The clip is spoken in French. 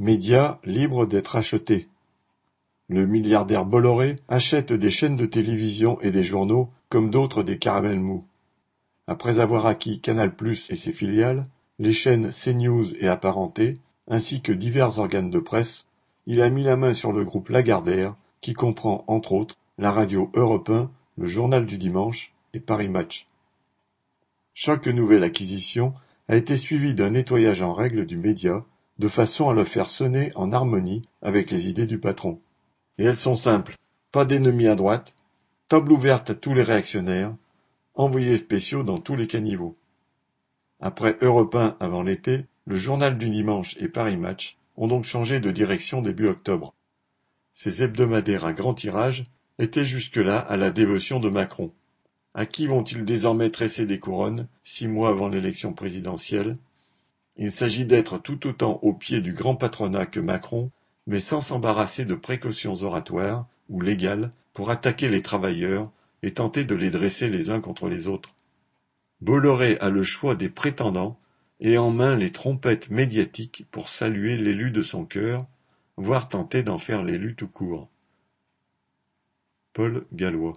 Médias libres d'être achetés. Le milliardaire Bolloré achète des chaînes de télévision et des journaux comme d'autres des caramels mous. Après avoir acquis Canal+ et ses filiales, les chaînes CNews et apparentées, ainsi que divers organes de presse, il a mis la main sur le groupe Lagardère, qui comprend entre autres la radio Europe 1, le Journal du Dimanche et Paris Match. Chaque nouvelle acquisition a été suivie d'un nettoyage en règle du média, de façon à le faire sonner en harmonie avec les idées du patron. Et elles sont simples. Pas d'ennemis à droite, table ouverte à tous les réactionnaires, envoyés spéciaux dans tous les caniveaux. Après Europe 1 avant l'été, le Journal du Dimanche et Paris Match ont donc changé de direction début octobre. Ces hebdomadaires à grand tirage étaient jusque-là à la dévotion de Macron. À qui vont-ils désormais tresser des couronnes, six mois avant l'élection présidentielle? Il s'agit d'être tout autant au pied du grand patronat que Macron, mais sans s'embarrasser de précautions oratoires ou légales pour attaquer les travailleurs et tenter de les dresser les uns contre les autres. Bolloré a le choix des prétendants et en main les trompettes médiatiques pour saluer l'élu de son cœur, voire tenter d'en faire l'élu tout court. Paul Gallois